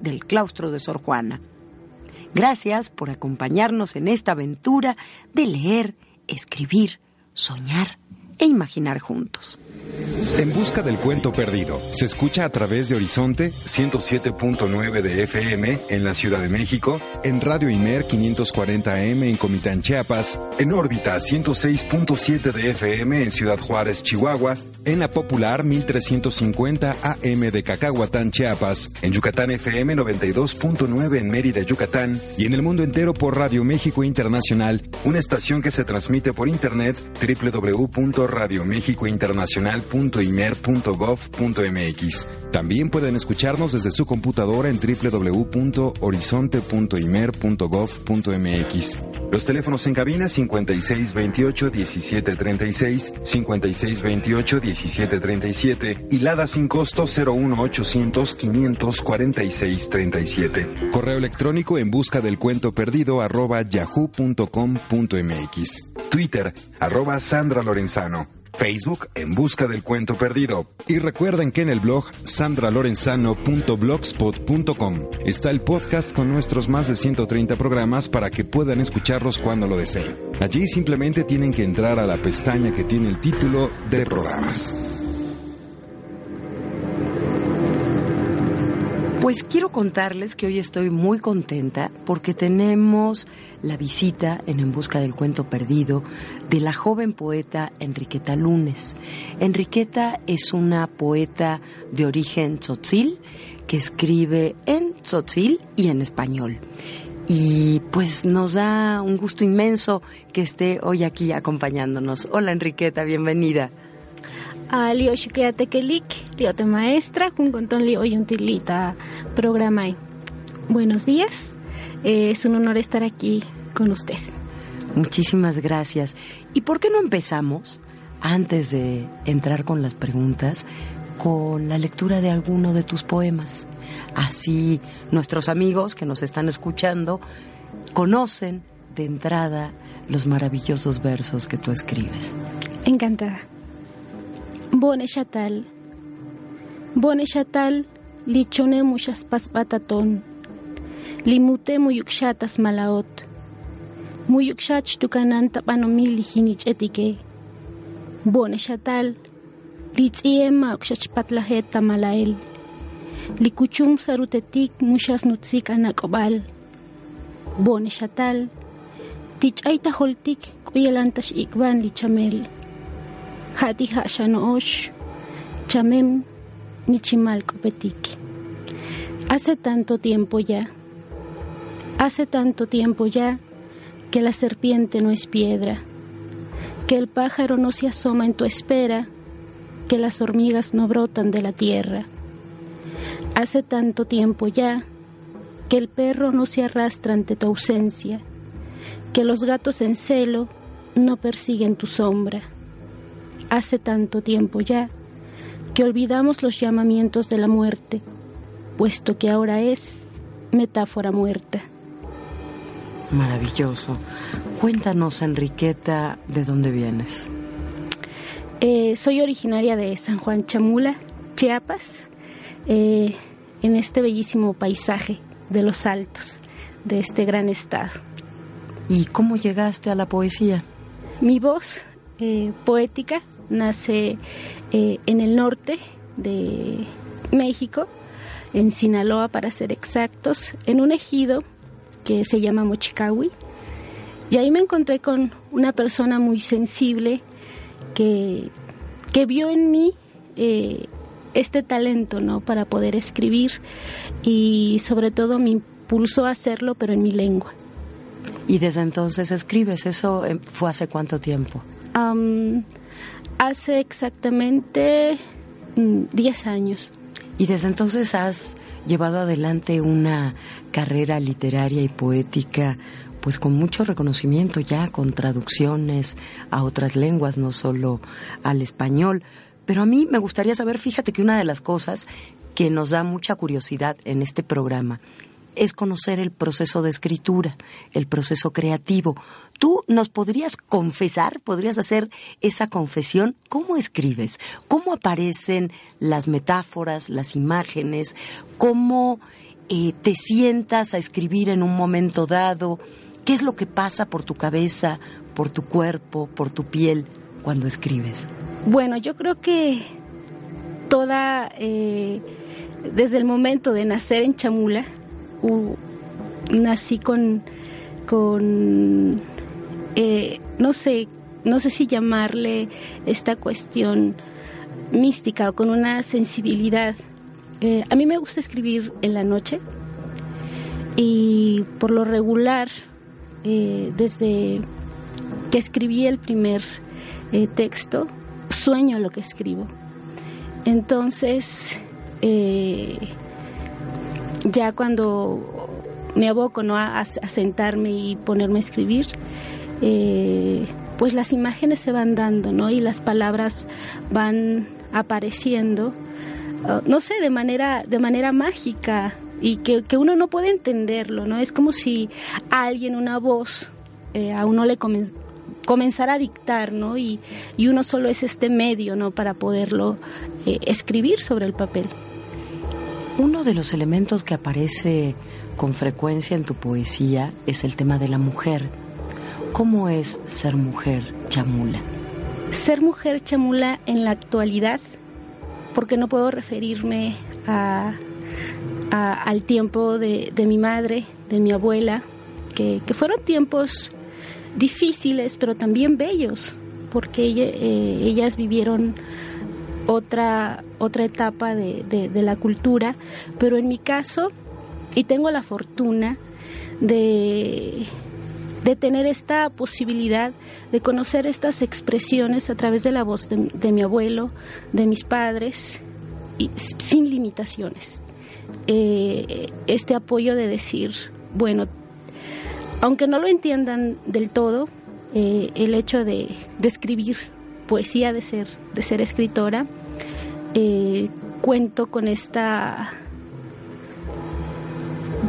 del claustro de Sor Juana. Gracias por acompañarnos en esta aventura de leer, escribir, soñar e imaginar juntos. En busca del cuento perdido. Se escucha a través de Horizonte 107.9 de FM en la Ciudad de México, en Radio Imer 540M en Comitán, Chiapas, en órbita 106.7 de FM en Ciudad Juárez, Chihuahua, en la popular 1350 AM de Cacahuatán, Chiapas, en Yucatán FM 92.9 en Mérida, Yucatán, y en el mundo entero por Radio México Internacional, una estación que se transmite por internet www.radiomexicointernacional.com imer.gov.mx. También pueden escucharnos desde su computadora en www.horizonte.imer.gov.mx. Los teléfonos en cabina 5628-1736, 5628-1737 y Lada sin costo 01800 546 37. Correo electrónico en busca del cuento perdido arroba yahoo.com.mx. Twitter arroba Sandra Lorenzano. Facebook En Busca del Cuento Perdido. Y recuerden que en el blog sandralorenzano.blogspot.com está el podcast con nuestros más de 130 programas para que puedan escucharlos cuando lo deseen. Allí simplemente tienen que entrar a la pestaña que tiene el título de programas. Pues quiero contarles que hoy estoy muy contenta porque tenemos la visita en En Busca del Cuento Perdido de la joven poeta Enriqueta Lunes. Enriqueta es una poeta de origen tzotzil que escribe en tzotzil y en español. Y pues nos da un gusto inmenso que esté hoy aquí acompañándonos. Hola Enriqueta, bienvenida a lio kelik, lio te maestra, con lio tilita programa. Buenos días, eh, es un honor estar aquí con usted. Muchísimas gracias. ¿Y por qué no empezamos, antes de entrar con las preguntas, con la lectura de alguno de tus poemas? Así nuestros amigos que nos están escuchando conocen de entrada los maravillosos versos que tú escribes. Encantada. Bone shatal. Bone shatal lichone muchas paspataton. Limute muyukshatas malaot. Muyukshach tukananta panomil hinich etike. Bone shatal. Litziem ukshachpatlahet tamalael. Likuchum sarutetik muchas nutzik anakobal. Bone shatal. Tichaita holtik lichamel. Hati Hashanoosh, Chamem Nichimalcopetik. Hace tanto tiempo ya, hace tanto tiempo ya que la serpiente no es piedra, que el pájaro no se asoma en tu espera, que las hormigas no brotan de la tierra. Hace tanto tiempo ya que el perro no se arrastra ante tu ausencia, que los gatos en celo no persiguen tu sombra hace tanto tiempo ya que olvidamos los llamamientos de la muerte, puesto que ahora es metáfora muerta. Maravilloso. Cuéntanos, Enriqueta, ¿de dónde vienes? Eh, soy originaria de San Juan Chamula, Chiapas, eh, en este bellísimo paisaje de los altos de este gran estado. ¿Y cómo llegaste a la poesía? Mi voz eh, poética nace eh, en el norte de México, en Sinaloa para ser exactos, en un ejido que se llama Mochicawi. Y ahí me encontré con una persona muy sensible que, que vio en mí eh, este talento ¿no? para poder escribir y sobre todo me impulsó a hacerlo, pero en mi lengua. ¿Y desde entonces escribes? ¿Eso eh, fue hace cuánto tiempo? Hace exactamente 10 mm, años. ¿Y desde entonces has llevado adelante una carrera literaria y poética pues con mucho reconocimiento ya, con traducciones a otras lenguas, no solo al español. Pero a mí me gustaría saber, fíjate que una de las cosas que nos da mucha curiosidad en este programa es conocer el proceso de escritura, el proceso creativo. ¿Tú nos podrías confesar, podrías hacer esa confesión? ¿Cómo escribes? ¿Cómo aparecen las metáforas, las imágenes? ¿Cómo eh, te sientas a escribir en un momento dado? ¿Qué es lo que pasa por tu cabeza, por tu cuerpo, por tu piel cuando escribes? Bueno, yo creo que toda, eh, desde el momento de nacer en Chamula, nací con, con eh, no sé, no sé si llamarle esta cuestión mística o con una sensibilidad. Eh, a mí me gusta escribir en la noche y por lo regular, eh, desde que escribí el primer texto, sueño lo que escribo. Entonces, ya cuando me aboco ¿no? a, sentarme y ponerme a escribir, eh, pues las imágenes se van dando, ¿no? Y las palabras van apareciendo, uh, no sé, de manera, de manera mágica y que, uno no puede entenderlo, ¿no? Es como si alguien, una voz, eh, a uno le comenzara a dictar, ¿no? Y, uno solo es este medio, ¿no? Para poderlo eh, escribir sobre el papel. Uno de los elementos que aparece con frecuencia en tu poesía es el tema de la mujer. ¿Cómo es ser mujer chamula? Ser mujer chamula en la actualidad, porque no puedo referirme al tiempo de, mi madre, de mi abuela, que, fueron tiempos difíciles, pero también bellos, porque eh, ellas vivieron otra, otra etapa de, de, la cultura, pero en mi caso, y tengo la fortuna de, de tener esta posibilidad de conocer estas expresiones a través de la voz de, mi abuelo, de mis padres, y sin limitaciones. Eh, este apoyo de decir, bueno, aunque no lo entiendan del todo, eh, el hecho de, de escribir poesía, de ser, de ser escritora, eh, cuento con esta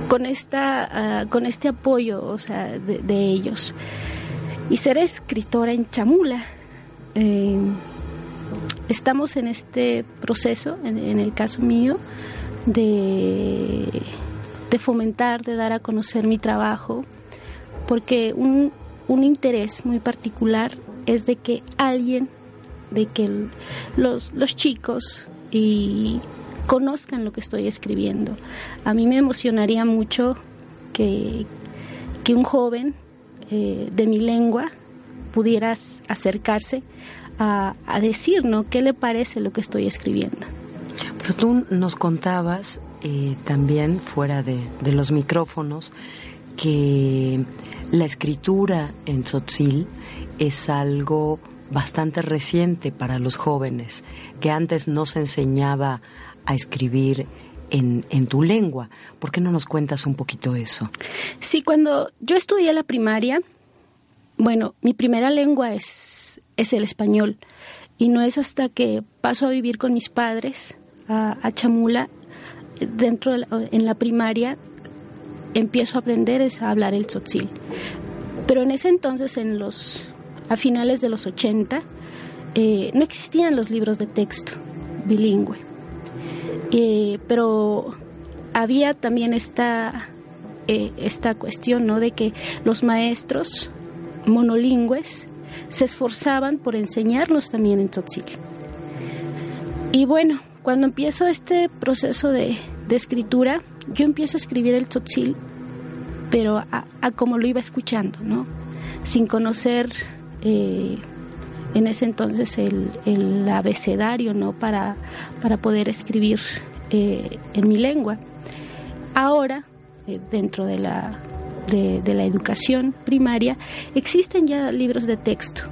con esta ah, con este apoyo o sea de, ellos. Y ser escritora en chamula eh, estamos en este proceso en, el caso mío de, de fomentar de dar a conocer mi trabajo porque un, un interés muy particular es de que alguien, de que los, los chicos y conozcan lo que estoy escribiendo. A mí me emocionaría mucho que, que un joven eh, de mi lengua pudiera acercarse a, a decir, ¿no? ¿Qué le parece lo que estoy escribiendo? Pero tú nos contabas eh, también fuera de, de, los micrófonos que la escritura en tzotzil es algo bastante reciente para los jóvenes, que antes no se enseñaba a escribir en, en, tu lengua. ¿Por qué no nos cuentas un poquito eso? Sí, cuando yo estudié la primaria, bueno, mi primera lengua es, es el español y no es hasta que paso a vivir con mis padres a, Chamula, dentro en la primaria, empiezo a aprender a hablar el tzotzil. Pero en ese entonces, en los a finales de los 80, eh, no existían los libros de texto bilingüe. Eh, pero había también esta, eh, esta cuestión ¿no? de que los maestros monolingües se esforzaban por enseñarlos también en tzotzil. Y bueno, cuando empiezo este proceso de, escritura, yo empiezo a escribir el tzotzil pero a, como lo iba escuchando, ¿no? Sin conocer eh, en ese entonces el, abecedario, ¿no? Para, para poder escribir eh, en mi lengua. Ahora, eh, dentro de la, de, la educación primaria, existen ya libros de texto.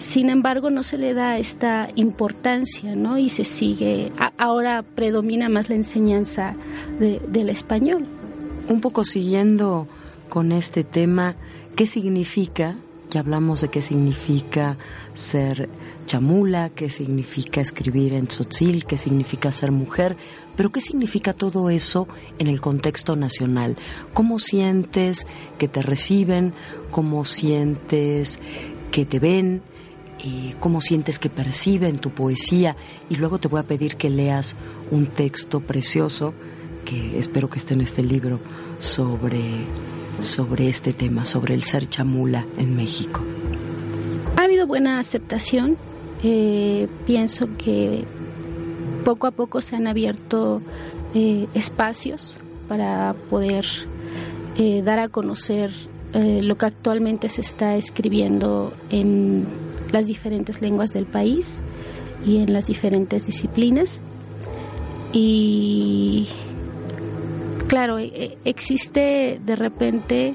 sin embargo, no se le da esta importancia, ¿no? Y se sigue, ahora predomina más la enseñanza del español un poco siguiendo con este tema, ¿qué significa? Ya hablamos de qué significa ser chamula, qué significa escribir en tzotzil, qué significa ser mujer, pero qué significa todo eso en el contexto nacional. ¿Cómo sientes que te reciben? ¿Cómo sientes que te ven? Eh, ¿Cómo sientes que perciben tu poesía? Y luego te voy a pedir que leas un texto precioso que espero que esté en este libro sobre, sobre este tema, sobre el ser chamula en México. Ha habido buena aceptación. Eh, pienso que poco a poco se han abierto eh, espacios para poder eh, dar a conocer lo que actualmente se está escribiendo en las diferentes lenguas del país y en las diferentes disciplinas. Y claro, e, e, existe de repente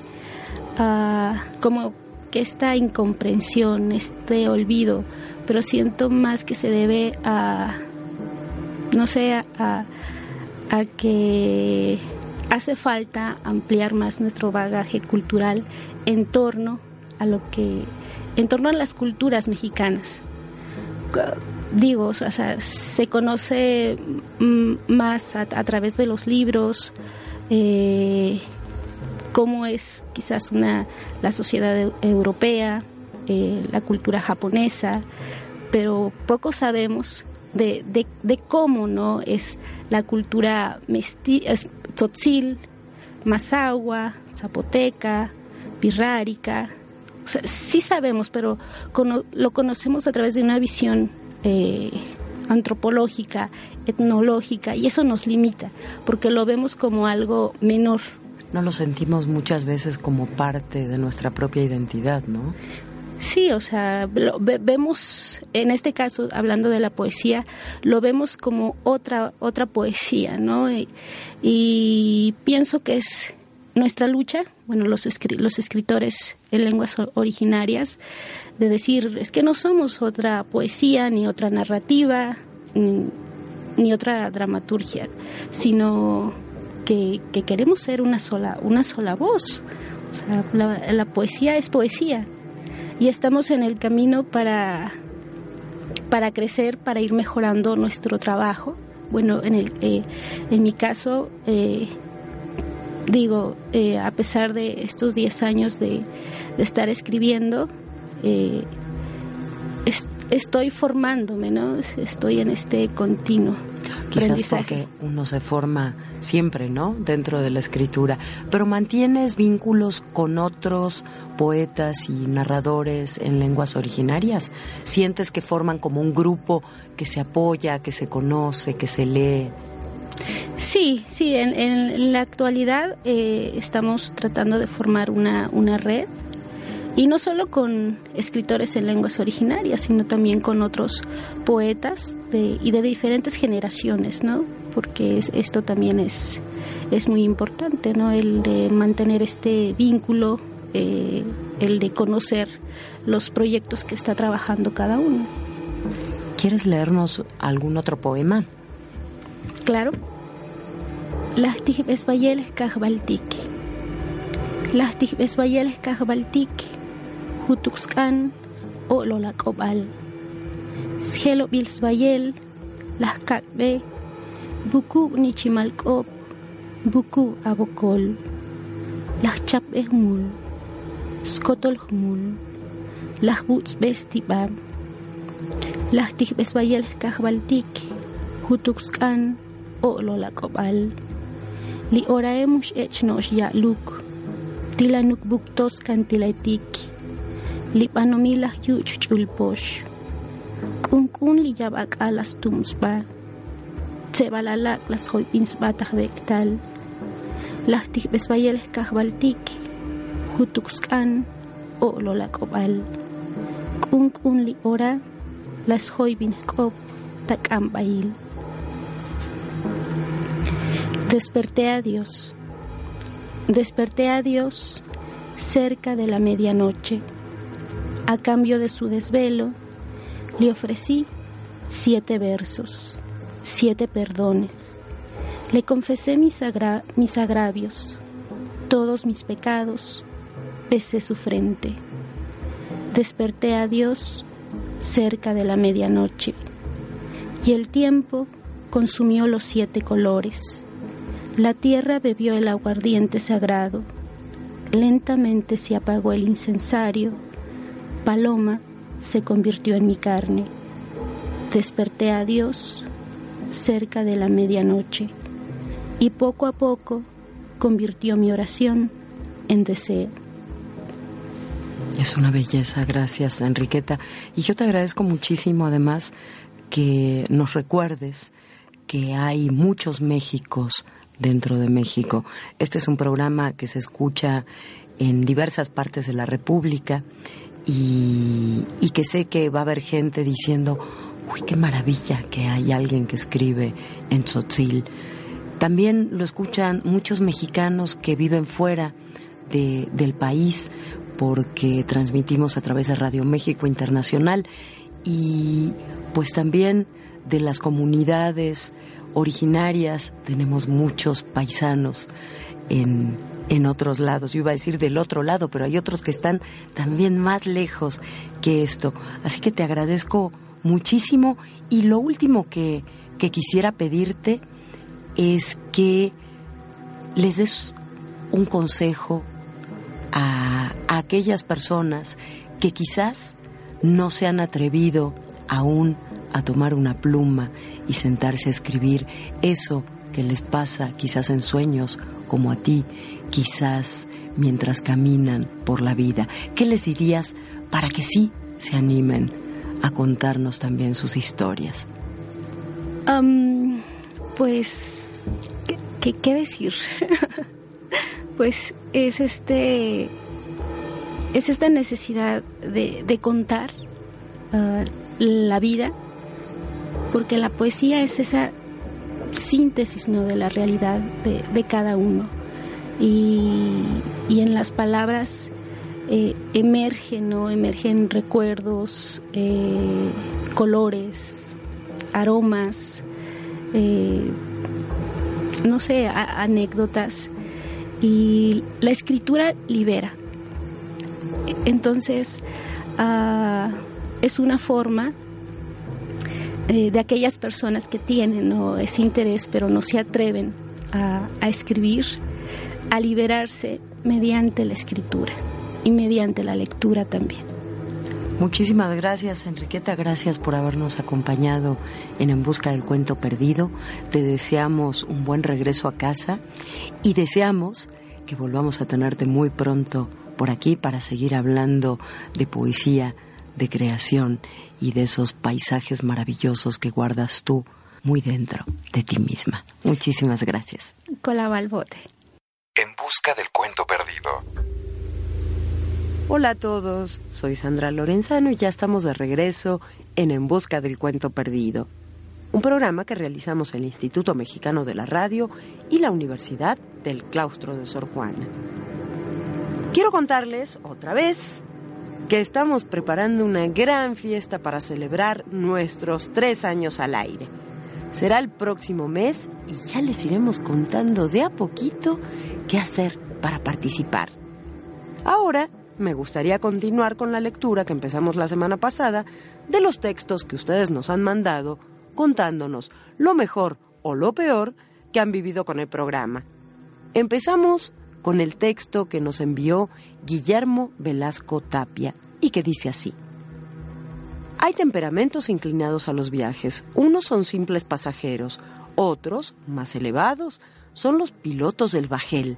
ah, como que esta incomprensión, este olvido, pero siento más que se debe a, no sé, a, a que hace falta ampliar más nuestro bagaje cultural en torno a lo que, en torno a las culturas mexicanas. Digo, o sea, se conoce más a, a través de los libros, eh, cómo es quizás una, la sociedad europea, eh, la cultura japonesa, pero poco sabemos de, de, cómo no es la cultura mestiza, tzotzil, mazahua, zapoteca, pirrárica. O sea, sí sabemos, pero lo conocemos a través de una visión eh, antropológica, etnológica, y eso nos limita, porque lo vemos como algo menor. No lo sentimos muchas veces como parte de nuestra propia identidad, ¿no? Sí, o sea, vemos, en este caso, hablando de la poesía, lo vemos como otra, otra poesía, ¿no? Y, pienso que es nuestra lucha, bueno, los, los escritores en lenguas originarias, de decir, es que no somos otra poesía, ni otra narrativa, ni, otra dramaturgia, sino que, queremos ser una sola, una sola voz. la, poesía es poesía y estamos en el camino para, para crecer, para ir mejorando nuestro trabajo. Bueno, en, el, eh, en mi caso, eh, digo, eh, a pesar de estos 10 años de, de estar escribiendo, eh, estoy formándome, ¿no? Estoy en este continuo. Quizás porque uno se forma siempre, ¿no? Dentro de la escritura. Pero mantienes vínculos con otros poetas y narradores en lenguas originarias. ¿Sientes que forman como un grupo que se apoya, que se conoce, que se lee? Sí, sí, en, la actualidad eh, estamos tratando de formar una, una red y no solo con escritores en lenguas originarias, sino también con otros poetas y de diferentes generaciones, ¿no? Porque esto también es, es muy importante, ¿no? El de mantener este vínculo, eh, el de conocer los proyectos que está trabajando cada uno. ¿Quieres leernos algún otro poema? Claro. Las tijbesbayeles kajbaltiki. Las tijbesbayeles kajbaltiki hutuxcan o lolacobal. Cielo bilsbayel, las cacbe, buku nichimalcop, buku abocol, las chapehmul, skotolhmul, las buts bestibam, las tijbesbayel kajbaltik, hutuxcan o lolacobal. Li oraemush echnosh ya luk, tilanuk buktos kantilaitik, lipanomilah yuch chulposh. Kunkun li yabak alas tumsba. Tsebalalak las hoy pinsbatah dektal. Lahtik besbayel kahbaltiki, hutuxkan o lolakobal. Kunk unli ora, las hoybin kop takambail. Desperté a Dios. Desperté a Dios cerca de la medianoche. A cambio de su desvelo, le ofrecí siete versos, siete perdones. Le confesé mis, agravios, todos mis pecados, besé su frente. Desperté a Dios cerca de la medianoche y el tiempo consumió los siete colores la tierra bebió el aguardiente sagrado. Lentamente se apagó el incensario. Paloma se convirtió en mi carne. Desperté a Dios cerca de la medianoche y poco a poco convirtió mi oración en deseo. Es una belleza, gracias Enriqueta. Y yo te agradezco muchísimo además que nos recuerdes que hay muchos Méxicos dentro de México. Este es un programa que se escucha en diversas partes de la República y, que sé que va a haber gente diciendo, uy, qué maravilla que hay alguien que escribe en Tzotzil. También lo escuchan muchos mexicanos que viven fuera de, del país porque transmitimos a través de Radio México Internacional y pues también de las comunidades originarias, tenemos muchos paisanos en, en otros lados. Yo iba a decir del otro lado, pero hay otros que están también más lejos que esto. Así que te agradezco muchísimo y lo último que, que quisiera pedirte es que les des un consejo a, a, aquellas personas que quizás no se han atrevido aún a tomar una pluma y sentarse a escribir eso que les pasa quizás en sueños como a ti, quizás mientras caminan por la vida. ¿Qué les dirías para que sí se animen a contarnos también sus historias? pues, ¿qué, qué, decir? pues es este es esta necesidad de, contar ah, la vida porque la poesía es esa síntesis ¿no? de la realidad de, cada uno. Y, en las palabras eh, emergen, ¿no? emergen recuerdos, eh, colores, aromas, eh, no sé, anécdotas. Y la escritura libera. Entonces, ah, es una forma eh, de aquellas personas que tienen ese interés pero no se atreven a, a escribir, a liberarse mediante la escritura y mediante la lectura también. Muchísimas gracias, Enriqueta. Gracias por habernos acompañado en En Busca del Cuento Perdido. Te deseamos un buen regreso a casa y deseamos que volvamos a tenerte muy pronto por aquí para seguir hablando de poesía, de creación y de esos paisajes maravillosos que guardas tú muy dentro de ti misma. Muchísimas gracias. Colaba al bote. En busca del cuento perdido. Hola a todos, soy Sandra Lorenzano y ya estamos de regreso en En Busca del Cuento Perdido, un programa que realizamos el Instituto Mexicano de la Radio y la Universidad del Claustro de Sor Juana. Quiero contarles otra vez que estamos preparando una gran fiesta para celebrar nuestros tres años al aire. Será el próximo mes y ya les iremos contando de a poquito qué hacer para participar. Ahora me gustaría continuar con la lectura que empezamos la semana pasada de los textos que ustedes nos han mandado contándonos lo mejor o lo peor que han vivido con el programa. Empezamos con el texto que nos envió Guillermo Velasco Tapia y que dice así. Hay temperamentos inclinados a los viajes. Unos son simples pasajeros, otros, más elevados, son los pilotos del bajel,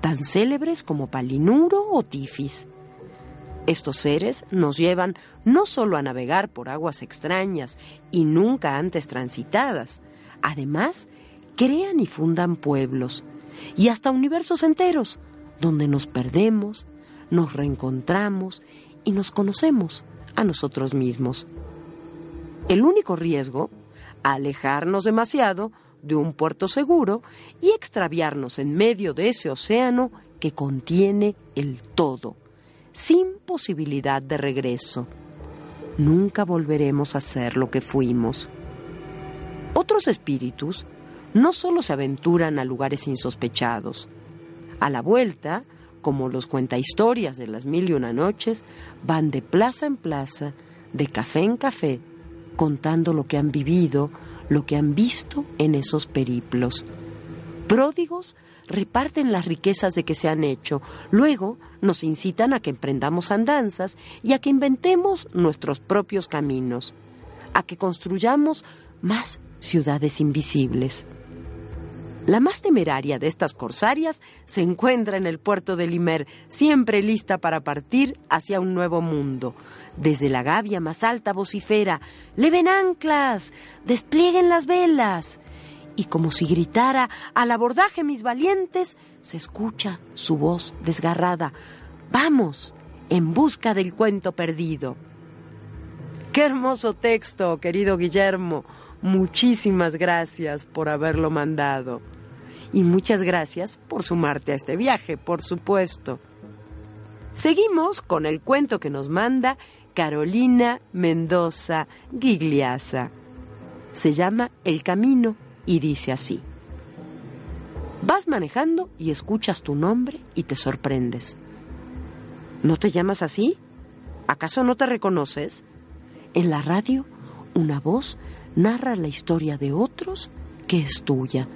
tan célebres como Palinuro o Tifis. Estos seres nos llevan no solo a navegar por aguas extrañas y nunca antes transitadas, además crean y fundan pueblos, y hasta universos enteros, donde nos perdemos, nos reencontramos y nos conocemos a nosotros mismos. El único riesgo, alejarnos demasiado de un puerto seguro y extraviarnos en medio de ese océano que contiene el todo, sin posibilidad de regreso. Nunca volveremos a ser lo que fuimos. Otros espíritus no solo se aventuran a lugares insospechados. A la vuelta, como los cuentahistorias de las mil y una noches, van de plaza en plaza, de café en café, contando lo que han vivido, lo que han visto en esos periplos. Pródigos reparten las riquezas de que se han hecho, luego nos incitan a que emprendamos andanzas y a que inventemos nuestros propios caminos, a que construyamos más ciudades invisibles. La más temeraria de estas corsarias se encuentra en el puerto de Limer, siempre lista para partir hacia un nuevo mundo, desde la gavia más alta vocifera, ¡Leven anclas! ¡Desplieguen las velas! Y como si gritara, al abordaje mis valientes, se escucha su voz desgarrada. ¡Vamos! En busca del cuento perdido. ¡Qué hermoso texto, querido Guillermo! Muchísimas gracias por haberlo mandado. Y muchas gracias por sumarte a este viaje, por supuesto. Seguimos con el cuento que nos manda Carolina Mendoza Gigliasa. Se llama El Camino y dice así. Vas manejando y escuchas tu nombre y te sorprendes. ¿No te llamas así? ¿Acaso no te reconoces? En la radio, una voz narra la historia de otros que es tuya.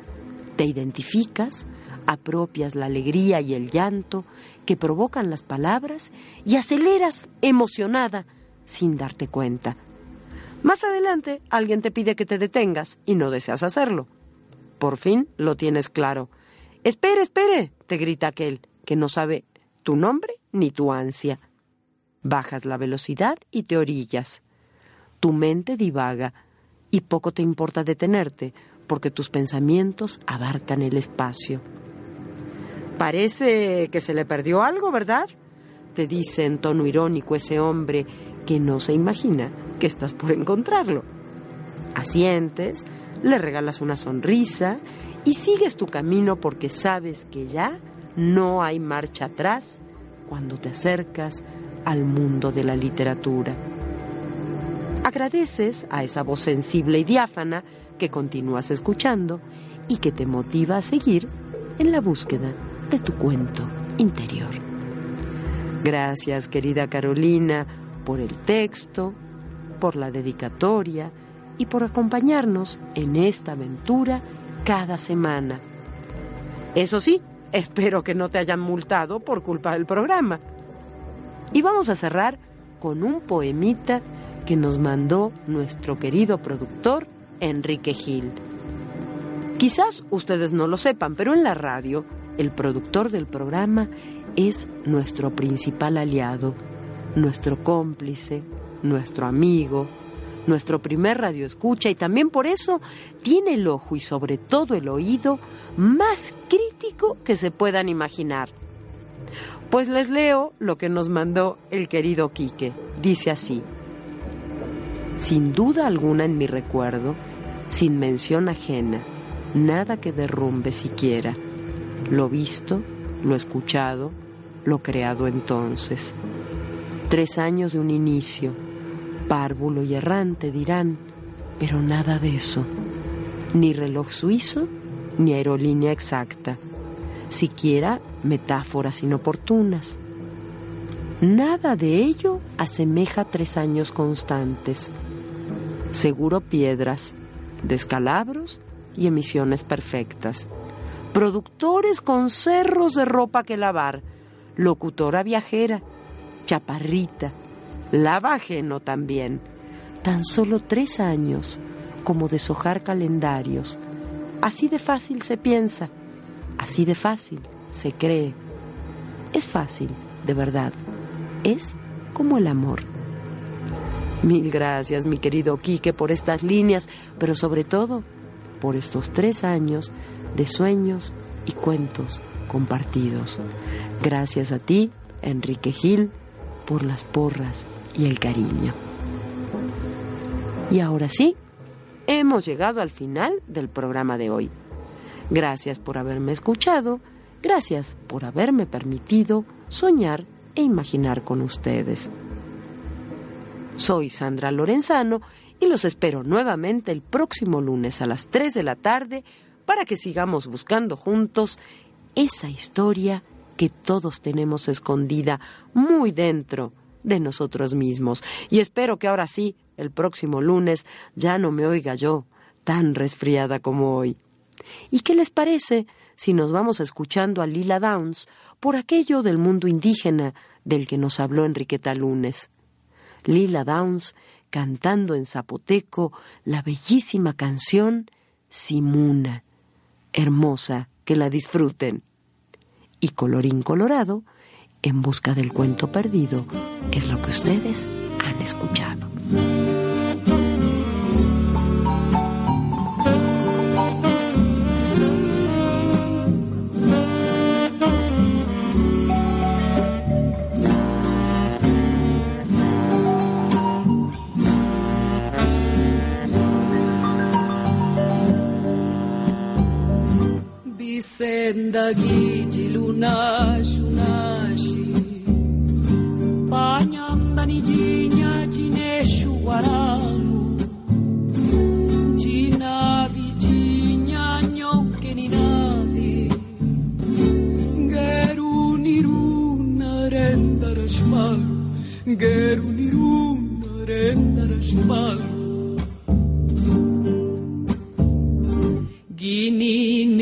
Te identificas, apropias la alegría y el llanto que provocan las palabras y aceleras emocionada sin darte cuenta. Más adelante alguien te pide que te detengas y no deseas hacerlo. Por fin lo tienes claro. Espere, espere, te grita aquel, que no sabe tu nombre ni tu ansia. Bajas la velocidad y te orillas. Tu mente divaga y poco te importa detenerte porque tus pensamientos abarcan el espacio. Parece que se le perdió algo, ¿verdad? Te dice en tono irónico ese hombre que no se imagina que estás por encontrarlo. Asientes, le regalas una sonrisa y sigues tu camino porque sabes que ya no hay marcha atrás cuando te acercas al mundo de la literatura. Agradeces a esa voz sensible y diáfana que continúas escuchando y que te motiva a seguir en la búsqueda de tu cuento interior. Gracias, querida Carolina, por el texto, por la dedicatoria y por acompañarnos en esta aventura cada semana. Eso sí, espero que no te hayan multado por culpa del programa. Y vamos a cerrar con un poemita que nos mandó nuestro querido productor Enrique Gil. Quizás ustedes no lo sepan, pero en la radio el productor del programa es nuestro principal aliado, nuestro cómplice, nuestro amigo, nuestro primer radio escucha y también por eso tiene el ojo y sobre todo el oído más crítico que se puedan imaginar. Pues les leo lo que nos mandó el querido Quique. Dice así. Sin duda alguna en mi recuerdo, sin mención ajena, nada que derrumbe siquiera. Lo visto, lo escuchado, lo creado entonces. Tres años de un inicio, párvulo y errante dirán, pero nada de eso. Ni reloj suizo, ni aerolínea exacta, siquiera metáforas inoportunas. Nada de ello asemeja tres años constantes. Seguro piedras, descalabros y emisiones perfectas. Productores con cerros de ropa que lavar, locutora viajera, chaparrita, lava ajeno también. Tan solo tres años como deshojar calendarios. Así de fácil se piensa, así de fácil se cree. Es fácil, de verdad. Es como el amor. Mil gracias, mi querido Quique, por estas líneas, pero sobre todo por estos tres años de sueños y cuentos compartidos. Gracias a ti, Enrique Gil, por las porras y el cariño. Y ahora sí, hemos llegado al final del programa de hoy. Gracias por haberme escuchado, gracias por haberme permitido soñar e imaginar con ustedes. Soy Sandra Lorenzano y los espero nuevamente el próximo lunes a las 3 de la tarde para que sigamos buscando juntos esa historia que todos tenemos escondida muy dentro de nosotros mismos. Y espero que ahora sí, el próximo lunes, ya no me oiga yo tan resfriada como hoy. ¿Y qué les parece si nos vamos escuchando a Lila Downs por aquello del mundo indígena del que nos habló Enriqueta Lunes? Lila Downs cantando en zapoteco la bellísima canción Simuna. Hermosa, que la disfruten. Y colorín colorado, en busca del cuento perdido, es lo que ustedes han escuchado.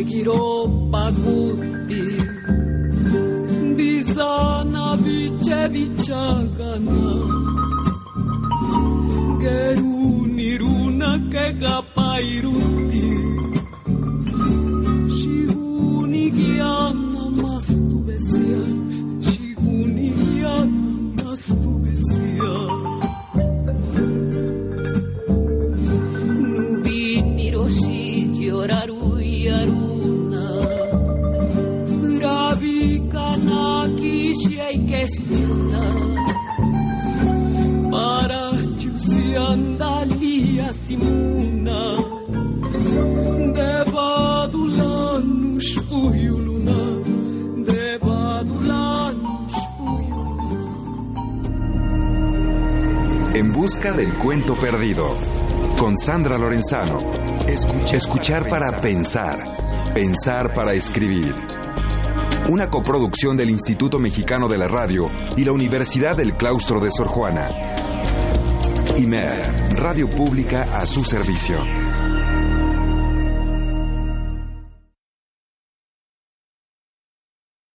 Paguti Bizana bice bicagana Gerun iruna kegapairuti kishia ikestiuna Para chusi andalia simuna Devadulanus puyuluna Devadulanus En busca del cuento perdido. Con Sandra Lorenzano. Escuchar para pensar. Pensar para escribir. Una coproducción del Instituto Mexicano de la Radio y la Universidad del Claustro de Sor Juana. IMER, Radio Pública a su servicio.